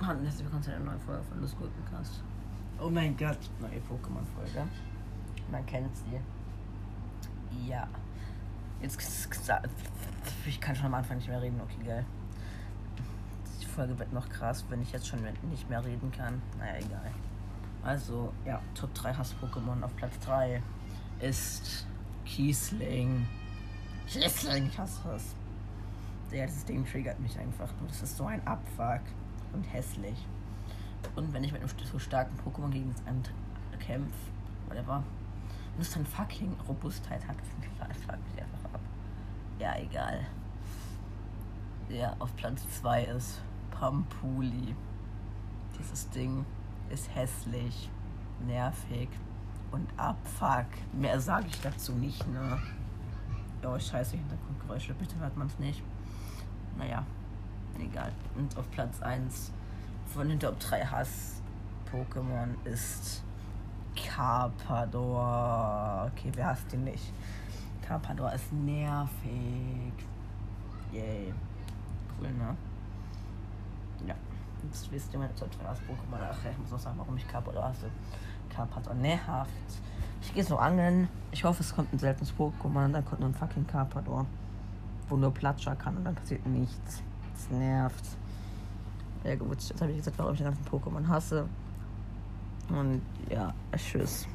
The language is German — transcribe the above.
Hallo, herzlich willkommen zu einer neuen Folge von Lust Gurkencast. Oh mein Gott, neue Pokémon-Folge. Man kennt sie. Ja. Jetzt ich kann schon am Anfang nicht mehr reden, okay, geil. Die Folge wird noch krass, wenn ich jetzt schon nicht mehr reden kann. Naja, egal. Also, ja, Top 3 Hass-Pokémon auf Platz 3 ist Kiesling. Kiesling, ich hasse das. Ja, das Ding triggert mich einfach nur. Das ist so ein Abfuck und hässlich. Und wenn ich mit einem so starken Pokémon gegen einen kämpfe, whatever, und es dann fucking Robustheit hat, das fuckt mich einfach ab. Ja, egal. Ja, auf Platz 2 ist Pampuli. Dieses Ding ist hässlich, nervig und abfuck. Mehr sage ich dazu nicht, ne? Oh, scheiße, Hintergrundgeräusche, bitte hört man es nicht. Naja, egal. Und auf Platz 1 von den Top 3 Hass-Pokémon ist Carpador. Okay, wer hasst den nicht? Carpador ist nervig. Yay. Cool, ne? Ja. Jetzt wisst ihr meine Top 3 Hass-Pokémon. Ach, ich muss auch sagen, warum ich Carpador hasse. Carpador nervt. Ich gehe so angeln. Ich hoffe, es kommt ein seltenes Pokémon. Dann kommt nur ein fucking Carpador. Wo nur Platscher kann und dann passiert nichts. Es nervt. Ja gut, jetzt habe ich gesagt, warum ich den ganzen Pokémon hasse. Und ja, tschüss.